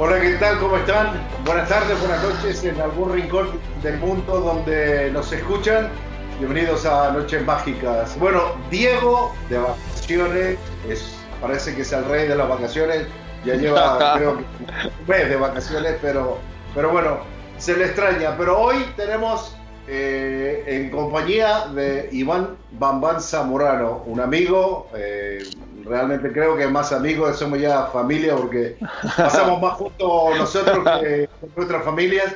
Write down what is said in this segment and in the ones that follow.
Hola, ¿qué tal? ¿Cómo están? Buenas tardes, buenas noches en algún rincón del mundo donde nos escuchan. Bienvenidos a Noches Mágicas. Bueno, Diego de vacaciones, es, parece que es el rey de las vacaciones. Ya lleva, creo que un mes de vacaciones, pero, pero bueno, se le extraña. Pero hoy tenemos eh, en compañía de Iván Bambán Zamorano, un amigo, eh, realmente creo que más amigos, somos ya familia porque pasamos más juntos nosotros que nuestras familias.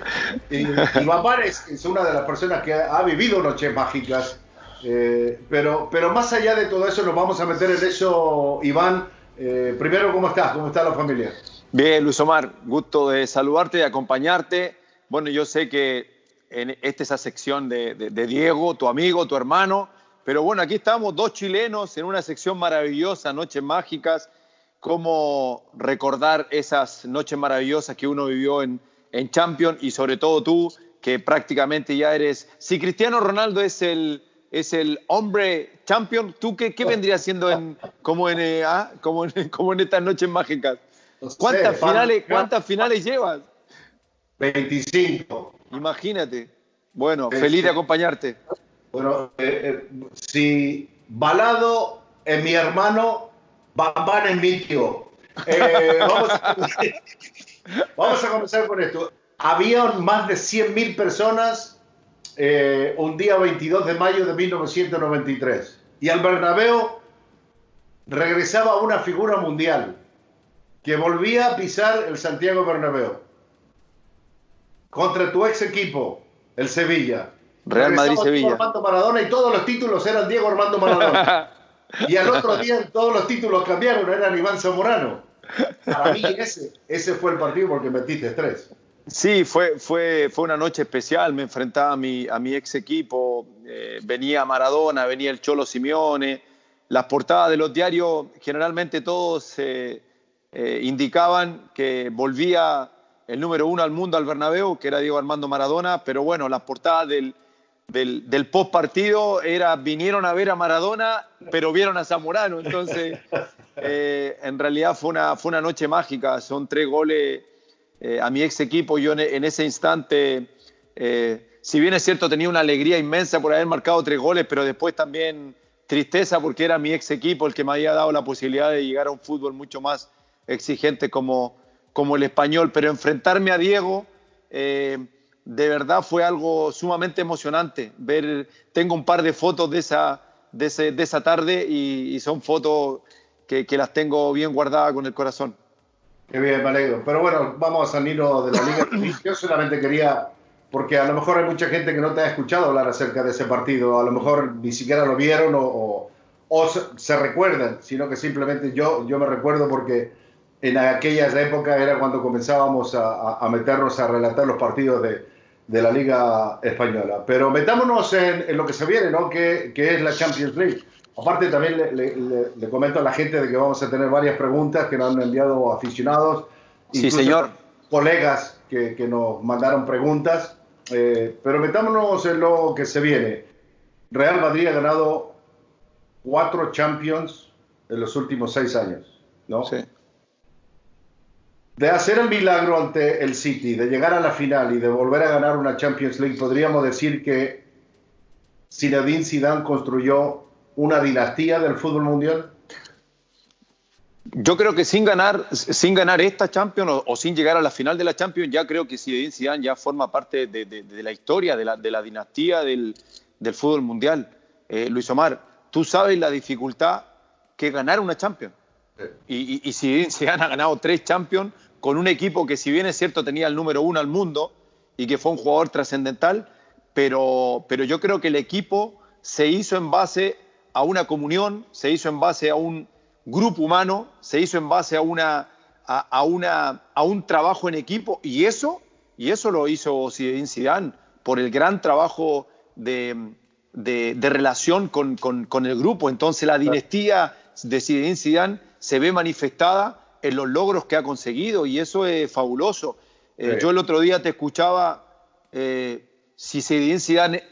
Y, y es, una de las personas que ha, vivido noches mágicas. Eh, pero, pero más allá de todo eso, nos vamos a meter en eso, Iván. Primero, ¿cómo estás? ¿Cómo está la familia? Bien, Luis Omar, gusto de saludarte, de acompañarte. Bueno, yo sé que en esta esa sección de, de, de Diego, tu amigo, tu hermano, pero bueno, aquí estamos dos chilenos en una sección maravillosa, Noches Mágicas, cómo recordar esas noches maravillosas que uno vivió en, en Champions y sobre todo tú, que prácticamente ya eres, si Cristiano Ronaldo es el, es el hombre champion, ¿tú qué, qué vendría siendo en, como, en, eh, ah, como, en, como en estas noches mágicas? ¿Cuántas, sé, finales. ¿Cuántas finales llevas? 25. Imagínate. Bueno, Sí, feliz de acompañarte. Bueno, eh, eh, si Balado es mi hermano, Bambán es mi tío. Eh, vamos, a, vamos a comenzar con esto. Habían más de 100.000 personas eh, un día 22 de mayo de 1993. Y al Bernabéu regresaba una figura mundial que volvía a pisar el Santiago Bernabéu contra tu ex equipo, el Sevilla. Real Madrid-Sevilla. Diego Armando Maradona y todos los títulos eran Diego Armando Maradona. y al otro día todos los títulos cambiaron, eran Iván Zamorano. Para mí ese, ese fue el partido porque metiste tres. Sí, fue, fue, fue una noche especial. Me enfrentaba a mi, a mi ex equipo. eh, venía Maradona, venía el Cholo Simeone. Las portadas de los diarios, generalmente todos eh, eh, indicaban que volvía el número uno al mundo al Bernabéu, que era Diego Armando Maradona. Pero bueno, las portadas del, del, del post partido era vinieron a ver a Maradona, pero vieron a Zamorano. Entonces, eh, en realidad fue una, fue una noche mágica. Son tres goles eh, a mi ex equipo. Yo en, en ese instante, eh, si bien es cierto, tenía una alegría inmensa por haber marcado tres goles, pero después también tristeza porque era mi ex equipo el que me había dado la posibilidad de llegar a un fútbol mucho más exigente como, como el español. Pero enfrentarme a Diego. Eh, de verdad fue algo sumamente emocionante. Ver, tengo un par de fotos de esa, de ese, de esa tarde y, y son fotos que, que, las tengo bien guardadas con el corazón. Qué bien, me alegro. Pero bueno, vamos a salirnos de la liga. Yo solamente quería porque a lo mejor hay mucha gente que no te ha escuchado hablar acerca de ese partido, a lo mejor ni siquiera lo vieron o, o, se, recuerdan, sino que simplemente yo, yo me recuerdo porque en aquellas épocas era cuando comenzábamos a, a meternos a relatar los partidos de, de, la Liga Española. Pero metámonos en, en lo que se viene, ¿no? Que, que, es la Champions League. Aparte también le, le, le, comento a la gente de que vamos a tener varias preguntas que nos han enviado aficionados. Sí, señor. Colegas que, que nos mandaron preguntas. Eh, pero metámonos en lo que se viene. Real Madrid ha ganado cuatro Champions en los últimos seis años, ¿no? Sí. De hacer el milagro ante el City, de llegar a la final y de volver a ganar una Champions League, podríamos decir que Zinedine Zidane construyó una dinastía del fútbol mundial. Yo creo que sin ganar, sin ganar esta Champions o, o, sin llegar a la final de la Champions, ya creo que Zinedine Zidane ya forma parte de, de, de la historia, de la, de la dinastía del, del, fútbol mundial. Eh, Luis Omar, tú sabes la dificultad que ganar una Champions. Y, y, y Zidane ha ganado tres Champions con un equipo que si bien es cierto tenía el número uno al mundo y que fue un jugador trascendental, pero, pero yo creo que el equipo se hizo en base a una comunión, se hizo en base a un grupo humano, se hizo en base a, una, a, a, una, a un trabajo en equipo y eso, y eso lo hizo Zinedine Zidane por el gran trabajo de, de, de relación con, con, con, el grupo. Entonces la dinastía de Zinedine Zidane se ve manifestada en los logros que ha conseguido y eso es fabuloso. Eh, yo el otro día te escuchaba, eh, si Zinedine Zidane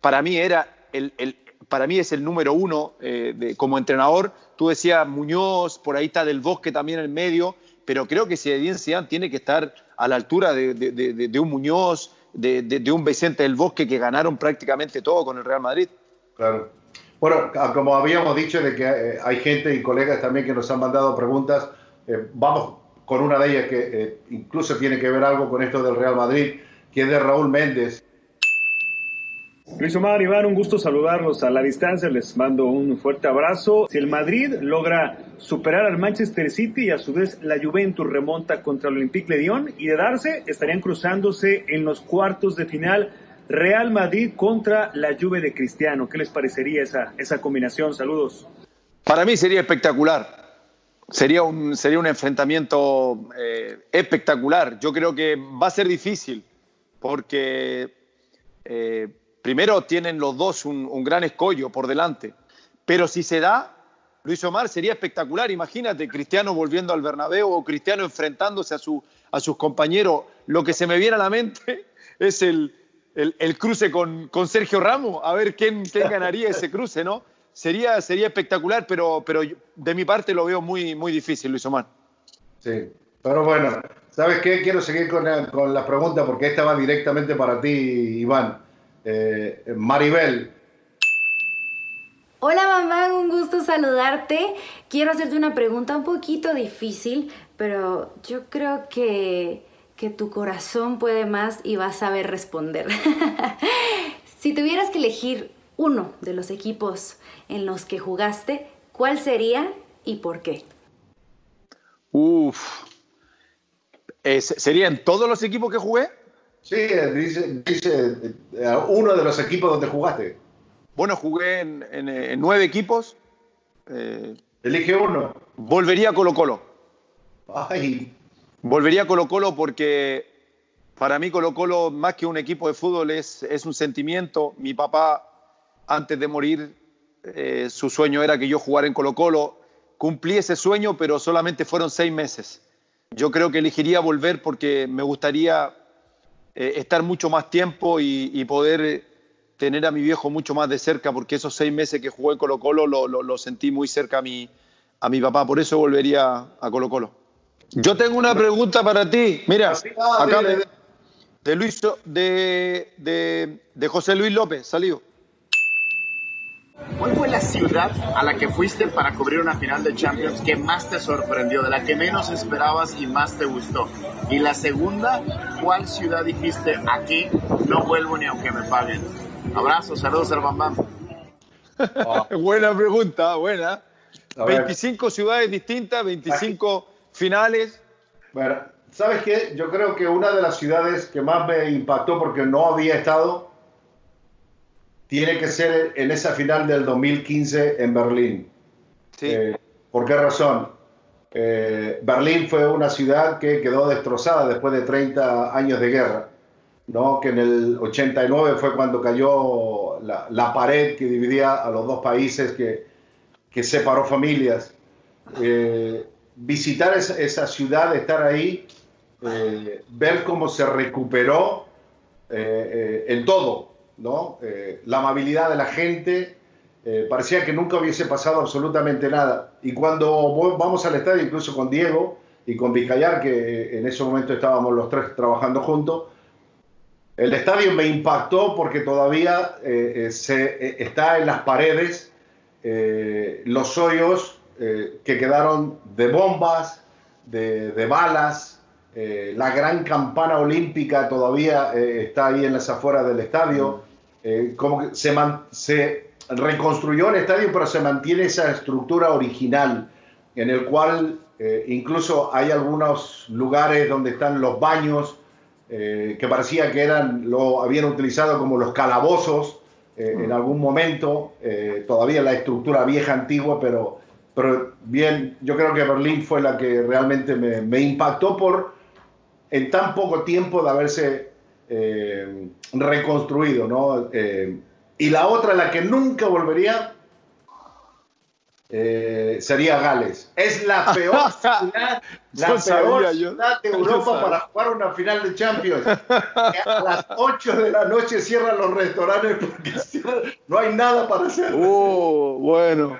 para mí era el, el para mí es el número uno eh, de, como entrenador. Tú decías Muñoz, por ahí está Del Bosque también en el medio, pero creo que Zinedine Zidane tiene que estar a la altura de, de, de un Muñoz, de, un Vicente del Bosque que ganaron prácticamente todo con el Real Madrid. Claro. Bueno, como habíamos dicho de que eh, hay gente y colegas también que nos han mandado preguntas, eh, vamos con una de ellas que eh, incluso tiene que ver algo con esto del Real Madrid, que es de Raúl Méndez. Luis Omar, Iván, un gusto saludarlos a la distancia, les mando un fuerte abrazo. Si el Madrid logra superar al Manchester City y a su vez la Juventus remonta contra el Olympique de Lyon y de darse, estarían cruzándose en los cuartos de final Real Madrid contra la Juve de Cristiano. ¿Qué les parecería esa, esa combinación? Saludos. Para mí sería espectacular. Sería un, sería un enfrentamiento eh, espectacular. Yo creo que va a ser difícil porque... Eh, Primero tienen los dos un, gran escollo por delante, pero si se da, Luis Omar sería espectacular. Imagínate Cristiano volviendo al Bernabéu o Cristiano enfrentándose a, su, a sus compañeros. Lo que se me viene a la mente es el, el, el cruce con, con, Sergio Ramos, a ver quién, quién ganaría ese cruce, ¿no? Sería, sería espectacular, pero, pero de mi parte lo veo muy, muy difícil, Luis Omar. Sí, pero bueno, ¿sabes qué? Quiero seguir con la, con la pregunta porque esta va directamente para ti, Iván. Eh, Maribel. Hola mamá, un gusto saludarte. Quiero hacerte una pregunta un poquito difícil, pero yo creo que, que tu corazón puede más y vas a saber responder. si tuvieras que elegir uno de los equipos en los que jugaste, ¿cuál sería y por qué? Uf. Eh, ¿Sería en todos los equipos que jugué? Sí, dice, dice eh, uno de los equipos donde jugaste. Bueno, jugué en, en, en nueve equipos. Eh, Elige uno. Volvería a Colo Colo. Ay. Volvería a Colo Colo porque para mí Colo Colo, más que un equipo de fútbol, es, es un sentimiento. Mi papá, antes de morir, eh, su sueño era que yo jugara en Colo Colo. Cumplí ese sueño, pero solamente fueron seis meses. Yo creo que elegiría volver porque me gustaría eh, estar mucho más tiempo y, y, poder tener a mi viejo mucho más de cerca, porque esos seis meses que jugué en Colo Colo lo, lo, lo sentí muy cerca a mi, a mi papá, por eso volvería a Colo Colo. Yo tengo una pregunta para ti, mira, acá de, de Luis, de, de, de José Luis López, salió. ¿Cuál fue la ciudad a la que fuiste para cubrir una final de Champions que más te sorprendió, de la que menos esperabas y más te gustó? Y la segunda, ¿cuál ciudad dijiste aquí no vuelvo ni aunque me paguen? Abrazos, saludos al Bam Bam. Oh. buena pregunta, buena. 25 ciudades distintas, 25 finales. Bueno, ¿Sabes qué? Yo creo que una de las ciudades que más me impactó porque no había estado tiene que ser en esa final del 2015 en Berlín. Sí. Eh, ¿Por qué razón? Eh, Berlín fue una ciudad que quedó destrozada después de 30 años de guerra, ¿no? que en el 89 fue cuando cayó la, la pared que dividía a los dos países, que, que separó familias. Eh, visitar esa, esa, ciudad, estar ahí, eh, ver cómo se recuperó eh, en todo, ¿no? la amabilidad de la gente, eh, parecía que nunca hubiese pasado absolutamente nada. Y cuando vamos al estadio, incluso con Diego y con Vizcayar, que en ese momento estábamos los tres trabajando juntos, el estadio me impactó porque todavía eh, se, eh, está en las paredes los hoyos que quedaron de bombas, de, de balas. la gran campana olímpica todavía está ahí en las afueras del estadio. Como que se, man, se reconstruyó el estadio, pero se mantiene esa estructura original, en el cual eh, incluso hay algunos lugares donde están los baños, eh, que parecía que eran, lo habían utilizado como los calabozos eh, en algún momento, todavía la estructura vieja, antigua, pero, pero bien, yo creo que Berlín fue la que realmente me, me impactó por en tan poco tiempo de haberse reconstruido, ¿no? Y la otra, la que nunca volvería, eh, sería Gales. Es la peor ciudad, la peor ciudad de Europa para jugar una final de Champions. a las 8 de la noche cierran los restaurantes porque no hay nada para hacer. Uh, bueno.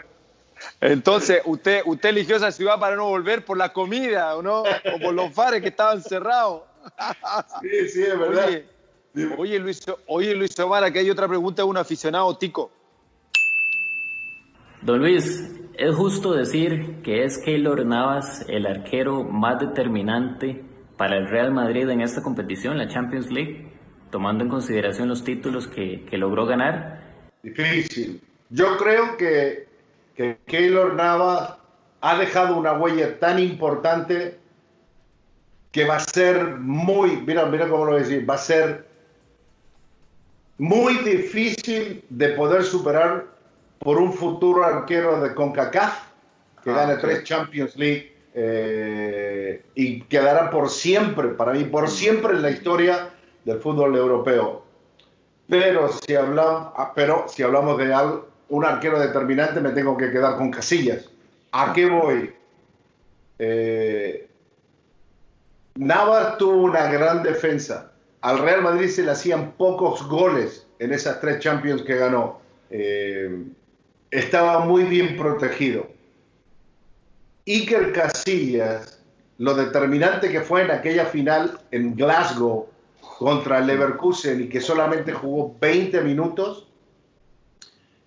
Entonces, usted, usted eligió esa ciudad para no volver por la comida, ¿o no? O por los bares que estaban cerrados. Sí, sí, es verdad. Oye, Oye Luis, oye Luis Omar, aquí hay otra pregunta de un aficionado tico. Don Luis, ¿es justo decir que es Keylor Navas el arquero más determinante para el Real Madrid en esta competición, la Champions League, tomando en consideración los títulos que, que logró ganar? Difícil. Yo creo que, que Keylor Navas ha dejado una huella tan importante que va a ser muy, mira, mira cómo lo voy a decir, va a ser muy difícil de poder superar por un futuro arquero de CONCACAF que gane ah, tres Champions League eh, y quedará por siempre, para mí, por siempre en la historia del fútbol europeo. Pero si hablamos, ah, pero si hablamos de un arquero determinante, me tengo que quedar con Casillas. ¿A qué voy? Eh, Navas tuvo una gran defensa al Real Madrid se le hacían pocos goles en esas tres Champions que ganó. Eh, estaba muy bien protegido. Iker Casillas, lo determinante que fue en aquella final en Glasgow contra Leverkusen y que solamente jugó 20 minutos,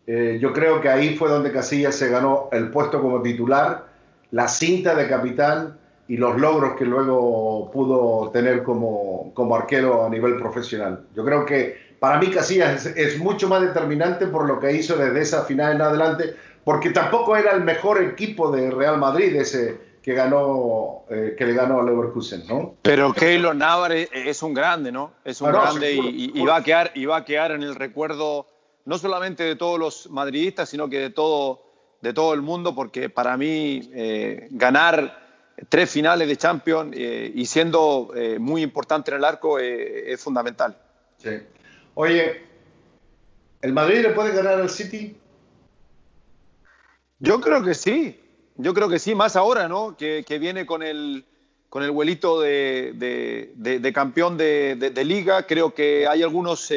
eh, yo creo que ahí fue donde Casillas se ganó el puesto como titular, la cinta de capitán y los logros que luego pudo tener como, como arquero a nivel profesional. Yo creo que para mí Casillas es, mucho más determinante por lo que hizo desde esa final en adelante, porque tampoco era el mejor equipo de Real Madrid ese que ganó eh, que le ganó a Leverkusen, ¿no? Pero Keylor Navas es un grande, ¿no? Es un grande y, y, va a quedar y va a quedar en el recuerdo no solamente de todos los madridistas, sino que de todo de todo el mundo, porque para mí eh, ganar tres finales de Champions eh, y siendo eh, muy importante en el arco eh, es fundamental. Sí. Oye, ¿el Madrid le puede ganar al City? Yo creo que sí, yo creo que sí, más ahora, ¿no? Que, que viene con el, con el vuelito de, de, de, campeón de, liga. Creo que hay algunos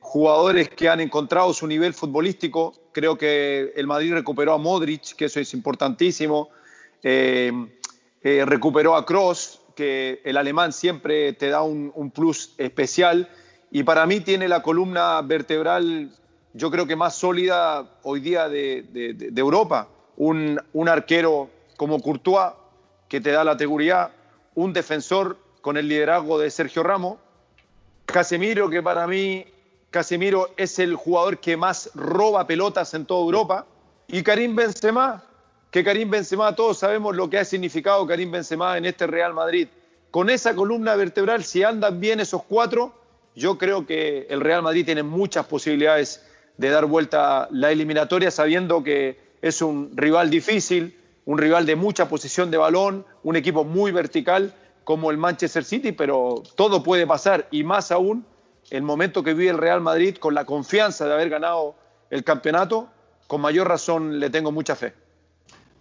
jugadores que han encontrado su nivel futbolístico. Creo que el Madrid recuperó a Modric, que eso es importantísimo. Eh, recuperó a Cross, que el alemán siempre te da un, plus especial. Y para mí tiene la columna vertebral, yo creo que más sólida hoy día de, Europa. Un, un, arquero como Courtois, que te da la seguridad. Un defensor con el liderazgo de Sergio Ramos. Casemiro, que para mí Casemiro es el jugador que más roba pelotas en toda Europa. Y Karim Benzema, que Karim Benzema, todos sabemos lo que ha significado Karim Benzema en este Real Madrid. con esa columna vertebral, si andan bien esos cuatro, yo creo que el Real Madrid tiene muchas posibilidades de dar vuelta la eliminatoria, sabiendo que es un rival difícil, un rival de mucha posición de balón, un equipo muy vertical como el Manchester City, pero todo puede pasar y más aún el momento que vive el Real Madrid con la confianza de haber ganado el campeonato, con mayor razón le tengo mucha fe.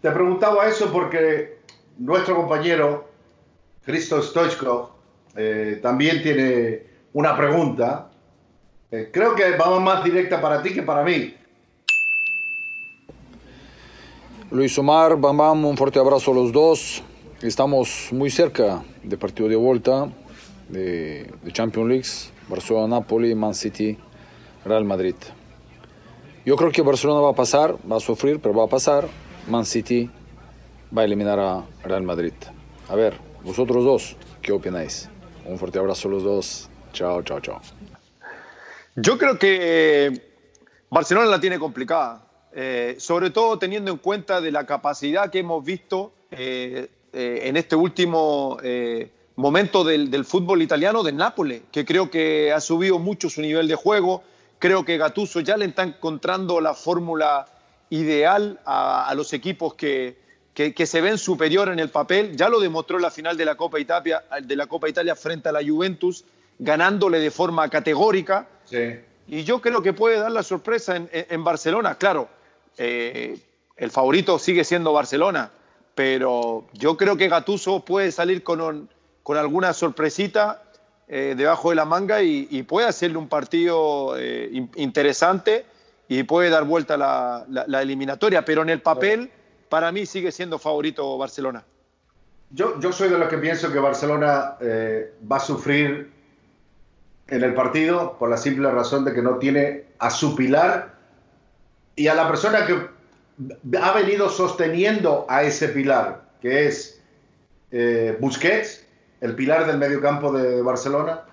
Te preguntaba eso porque nuestro compañero Cristo Stoichkov eh, también tiene una pregunta. Eh, creo que va más directa para ti que para mí. Luis Omar, Bam Bam, un fuerte abrazo a los dos. Estamos muy cerca del partido de vuelta de, de Champions League, Barcelona-Napoli, Man City, Real Madrid. Yo creo que Barcelona va a pasar, va a sufrir, pero va a pasar. Man City va a eliminar a Real Madrid. A ver, vosotros dos, ¿qué opináis? Un fuerte abrazo a los dos. Chao, chao, chao. Yo creo que Barcelona la tiene complicada, eh, sobre todo teniendo en cuenta de la capacidad que hemos visto eh, eh, en este último momento del, del, fútbol italiano del Nápoles, que creo que ha subido mucho su nivel de juego. Creo que Gattuso ya le está encontrando la fórmula ideal a, a los equipos que, que, que, se ven superior en el papel. Ya lo demostró la final de la Copa Italia, de la Copa Italia frente a la Juventus, ganándole de forma categórica. Sí. Y yo creo que puede dar la sorpresa en, en Barcelona. Claro, eh, el favorito sigue siendo Barcelona, pero yo creo que Gatuso puede salir con, un, con alguna sorpresita eh, debajo de la manga y, y, puede hacerle un partido eh, interesante y puede dar vuelta la, la, la, eliminatoria, pero en el papel para mí sigue siendo favorito Barcelona. Yo, yo soy de los que pienso que Barcelona eh, va a sufrir en el partido por la simple razón de que no tiene a su pilar y a la persona que ha venido sosteniendo a ese pilar, que es eh, Busquets, el pilar del mediocampo de Barcelona,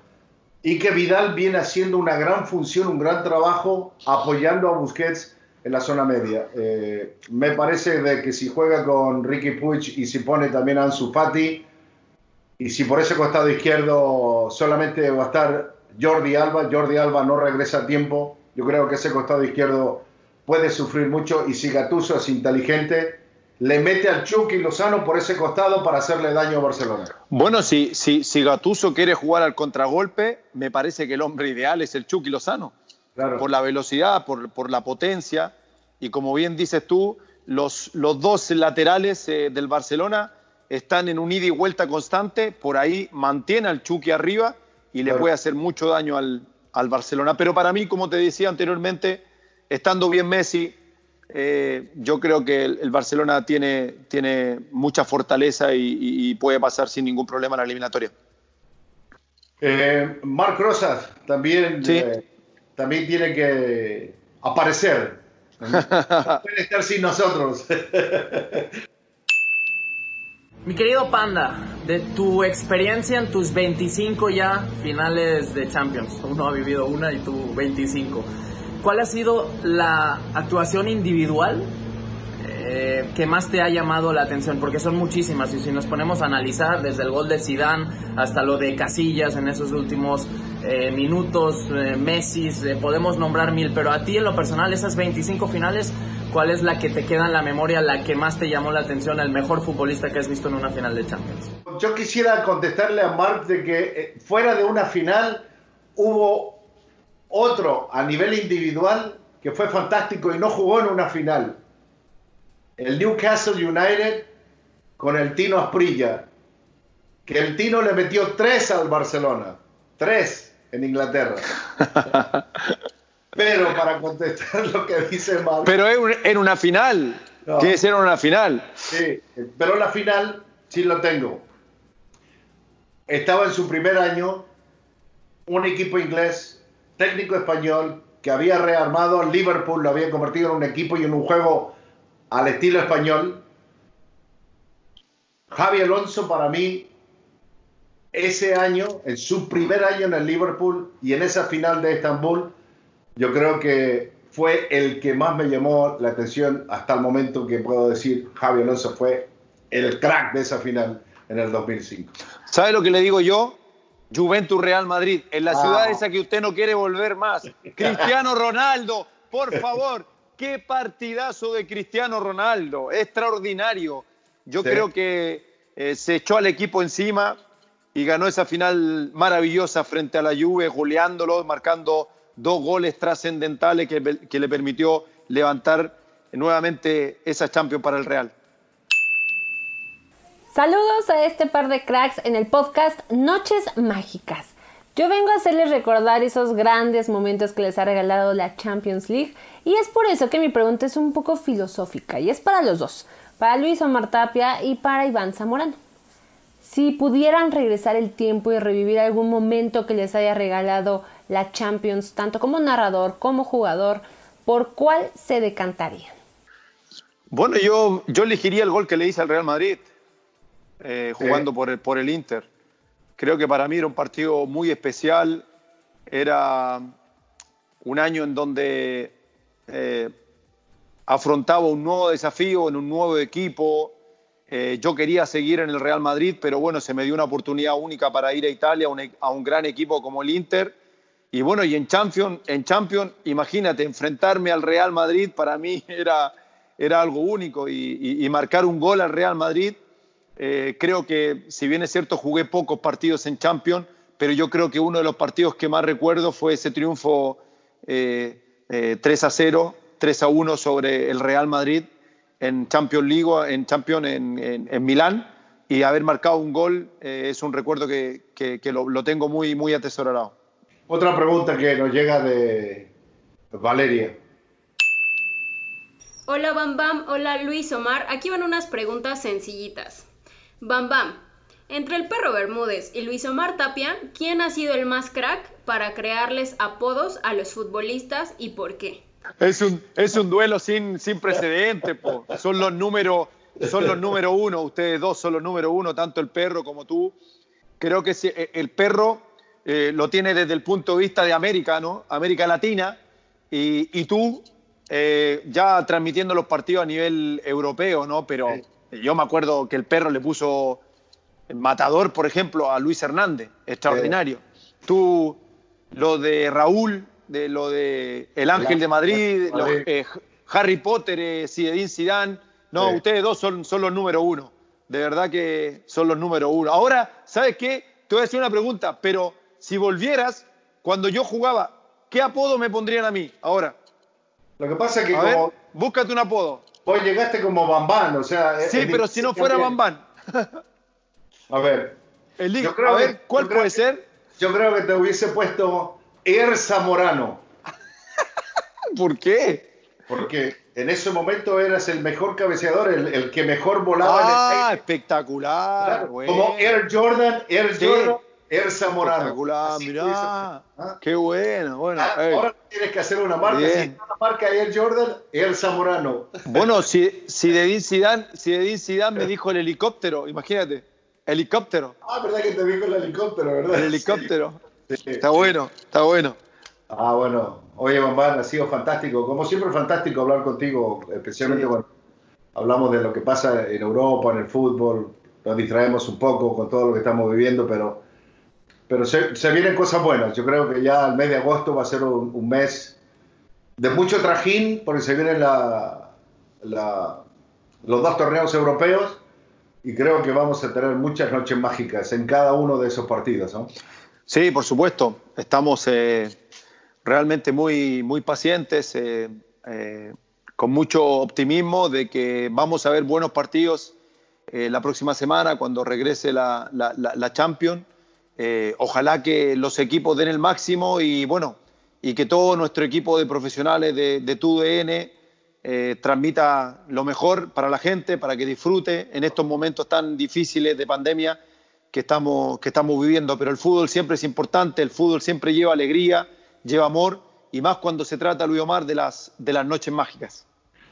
y que Vidal viene haciendo una gran función, un gran trabajo apoyando a Busquets en la zona media. Eh, me parece que si juega con Ricky Puig y si pone también a Ansu Fati, y si por ese costado izquierdo solamente va a estar Jordi Alba, Jordi Alba no regresa a tiempo, yo creo que ese costado izquierdo puede sufrir mucho y si Gatuso es inteligente, le mete al Chucky Lozano por ese costado para hacerle daño a Barcelona. Bueno, si, si, si Gatuso quiere jugar al contragolpe, me parece que el hombre ideal es el Chucky Lozano. Claro. Por la velocidad, por, por, la potencia. Y como bien dices tú, los, los dos laterales eh, del Barcelona están en un ida y vuelta constante. Por ahí mantiene al Chucky arriba y le claro. puede hacer mucho daño al, al Barcelona. Pero para mí, como te decía anteriormente, estando bien Messi, eh, yo creo que el, el, Barcelona tiene, tiene mucha fortaleza y, y, puede pasar sin ningún problema en la eliminatoria. Eh, Marc Rosas también, sí. eh, también tiene que aparecer. No puede estar sin nosotros. Mi querido Panda, de tu experiencia en tus 25 ya finales de Champions, uno ha vivido una y tú 25. ¿Cuál ha sido la actuación individual eh, que más te ha llamado la atención? Porque son muchísimas y si nos ponemos a analizar desde el gol de Zidane hasta lo de Casillas en esos últimos eh, minutos, eh, Messi, podemos nombrar mil, pero a ti en lo personal, esas 25 finales, ¿cuál es la que te queda en la memoria, la que más te llamó la atención, el mejor futbolista que has visto en una final de Champions? Yo quisiera contestarle a Mark de que fuera de una final hubo otro a nivel individual que fue fantástico y no jugó en una final. El Newcastle United con el Tino Asprilla, que el Tino le metió tres al Barcelona, tres en Inglaterra. Pero para contestar lo que dice Mark. Pero en una final. No. Tiene que ser una final. Sí, pero la final sí lo tengo. Estaba en su primer año, un equipo inglés técnico español que había rearmado Liverpool, lo había convertido en un equipo y en un juego al estilo español. Javi Alonso para mí ese año, en su primer año en el Liverpool y en esa final de Estambul, yo creo que fue el que más me llamó la atención hasta el momento que puedo decir Javi Alonso fue el crack de esa final en el 2005. ¿Sabe lo que le digo yo? Juventus Real Madrid, en la ciudad esa que usted no quiere volver más. Cristiano Ronaldo, por favor, qué partidazo de Cristiano Ronaldo, extraordinario. Yo Sí. creo que eh, se echó al equipo encima y ganó esa final maravillosa frente a la Juve, goleándolo, marcando dos goles trascendentales que, que le permitió levantar nuevamente esa Champions para el Real. Saludos a este par de cracks en el podcast Noches Mágicas. Yo vengo a hacerles recordar esos grandes momentos que les ha regalado la Champions League y es por eso que mi pregunta es un poco filosófica y es para los dos, para Luis Omar Tapia y para Iván Zamorano. Si pudieran regresar el tiempo y revivir algún momento que les haya regalado la Champions, tanto como narrador como jugador, ¿por cuál se decantarían? Bueno, yo, yo elegiría el gol que le hice al Real Madrid, eh, jugando por, el, por el Inter. Creo que para mí era un partido muy especial. Era un año en donde eh, afrontaba un nuevo desafío en un nuevo equipo. Eh, yo quería seguir en el Real Madrid, pero bueno, se me dio una oportunidad única para ir a Italia, a un, a un gran equipo como el Inter. Y bueno, y en Champions, en Champions, imagínate, enfrentarme al Real Madrid para mí era, era algo único y, y- y marcar un gol al Real Madrid. Eh, creo que, si bien es cierto, jugué pocos partidos en Champions, pero yo creo que uno de los partidos que más recuerdo fue ese triunfo eh, eh, 3 a 0, 3 a 1 sobre el Real Madrid en Champions League, en Champions en, en- en Milán, y haber marcado un gol eh, es un recuerdo que, que- que lo, lo tengo muy, muy atesorado. Otra pregunta que nos llega de Valeria. Hola Bam Bam, hola Luis Omar. Aquí van unas preguntas sencillitas. Bam Bam, entre el perro Bermúdez y Luis Omar Tapia, ¿quién ha sido el más crack para crearles apodos a los futbolistas y por qué? Es un, es un duelo sin, sin precedente, po. Son los número, son los número uno, ustedes dos son los número uno, tanto el perro como tú. Creo que si- eh, el perro eh, lo tiene desde el punto de vista de América, ¿no? América Latina, y, y tú eh, ya transmitiendo los partidos a nivel europeo, ¿no? Pero yo me acuerdo que el perro le puso matador, por ejemplo, a Luis Hernández, extraordinario. Tú, lo de Raúl, de lo de El Ángel de Madrid, eh, Harry Potter, eh, Zinedine Zidane. No, ustedes dos son, son los número uno. De verdad que son los número uno. Ahora, ¿sabes qué? Te voy a hacer una pregunta, pero si volvieras, cuando yo jugaba, ¿qué apodo me pondrían a mí ahora? Lo que pasa es que A ver, como búscate un apodo. Hoy llegaste como Bambán, o sea... es- Sí, pero si no fuera. Bambán. A ver. El Yo creo a ver, ¿cuál puede que- ser? Yo creo que te hubiese puesto Er Zamorano. ¿Por qué? Porque en ese momento eras el mejor cabeceador, el, el que mejor volaba en el Ah, aire. espectacular. Claro, bueno. Como Air Jordan, Air Sí. Jordan, Espectacular, Así mirá. ¿Ah? Qué bueno, bueno. Ah, ahora tienes que hacer una marca. Bien. Si está la marca Air Jordan, Air Zamorano. Bueno, si, si Dedín Zidane, si Dedín Zidane me dijo el helicóptero, imagínate. Helicóptero. Ah, verdad que te dijo el helicóptero, ¿verdad? El helicóptero. Sí. Está bueno, está bueno. Ah, bueno. Oye, Bambán, ha sido fantástico. Como siempre, fantástico hablar contigo, especialmente Sí. cuando hablamos de lo que pasa en Europa, en el fútbol. Nos distraemos un poco con todo lo que estamos viviendo, pero, pero se, vienen cosas buenas. Yo creo que ya el mes de agosto va a ser un, mes de mucho trajín, porque se vienen la- los dos torneos europeos y creo que vamos a tener muchas noches mágicas en cada uno de esos partidos. Sí, por supuesto. Estamos eh, realmente muy, muy pacientes, eh, eh, con mucho optimismo de que vamos a ver buenos partidos la próxima semana cuando regrese la, la- la Champions. Eh, ojalá que los equipos den el máximo y bueno, y que todo nuestro equipo de profesionales de, de TUDN eh, transmita lo mejor para la gente, para que disfrute en estos momentos tan difíciles de pandemia que estamos, que estamos viviendo. Pero el fútbol siempre es importante, el fútbol siempre lleva alegría, lleva amor, y más cuando se trata, Luis Omar, de las, de las noches mágicas.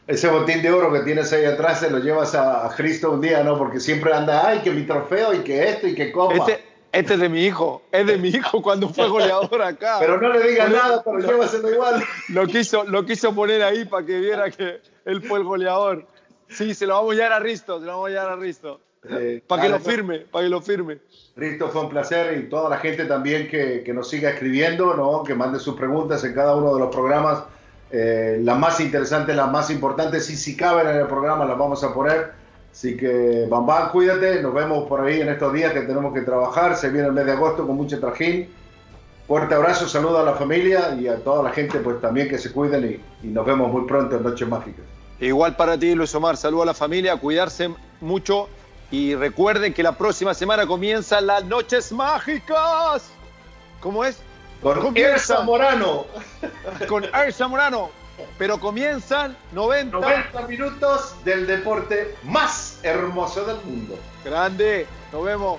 Ese botín de oro que tienes ahí atrás se lo llevas a, Cristo un día, ¿no? Porque siempre anda, ay, que mi trofeo y que esto y que copa. Este, este es de mi hijo, es de mi hijo cuando fue goleador acá. Pero no le digas nada, pero lo- llévaselo igual. Lo quiso, lo quiso poner ahí para que viera que él fue el goleador. Sí, se lo vamos a llevar a Risto, se lo vamos a llevar a Risto. Eh, para que lo firme, para que lo firme. Risto, fue un placer y toda la gente también que, que nos siga escribiendo, ¿no? que mande sus preguntas en cada uno de los programas. Eh, las más interesantes, las más importantes, y si caben en el programa las vamos a poner. Así que, Bambán, cuídate, nos vemos por ahí en estos días que tenemos que trabajar. Se viene el mes de agosto con mucho trajín. Fuerte abrazo, saludo a la familia y a toda la gente, pues también que se cuiden y, y nos vemos muy pronto en Noches Mágicas. Igual para ti, Luis Omar. Saludo a la familia, cuidarse mucho y recuerden que la próxima semana comienzan las noches mágicas. ¿Cómo es? Con Elsa Morano. Con Elsa Morano. Pero comienzan 90. 90 minutos del deporte más hermoso del mundo. Grande. Nos vemos.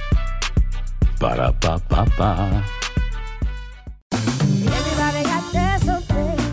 Para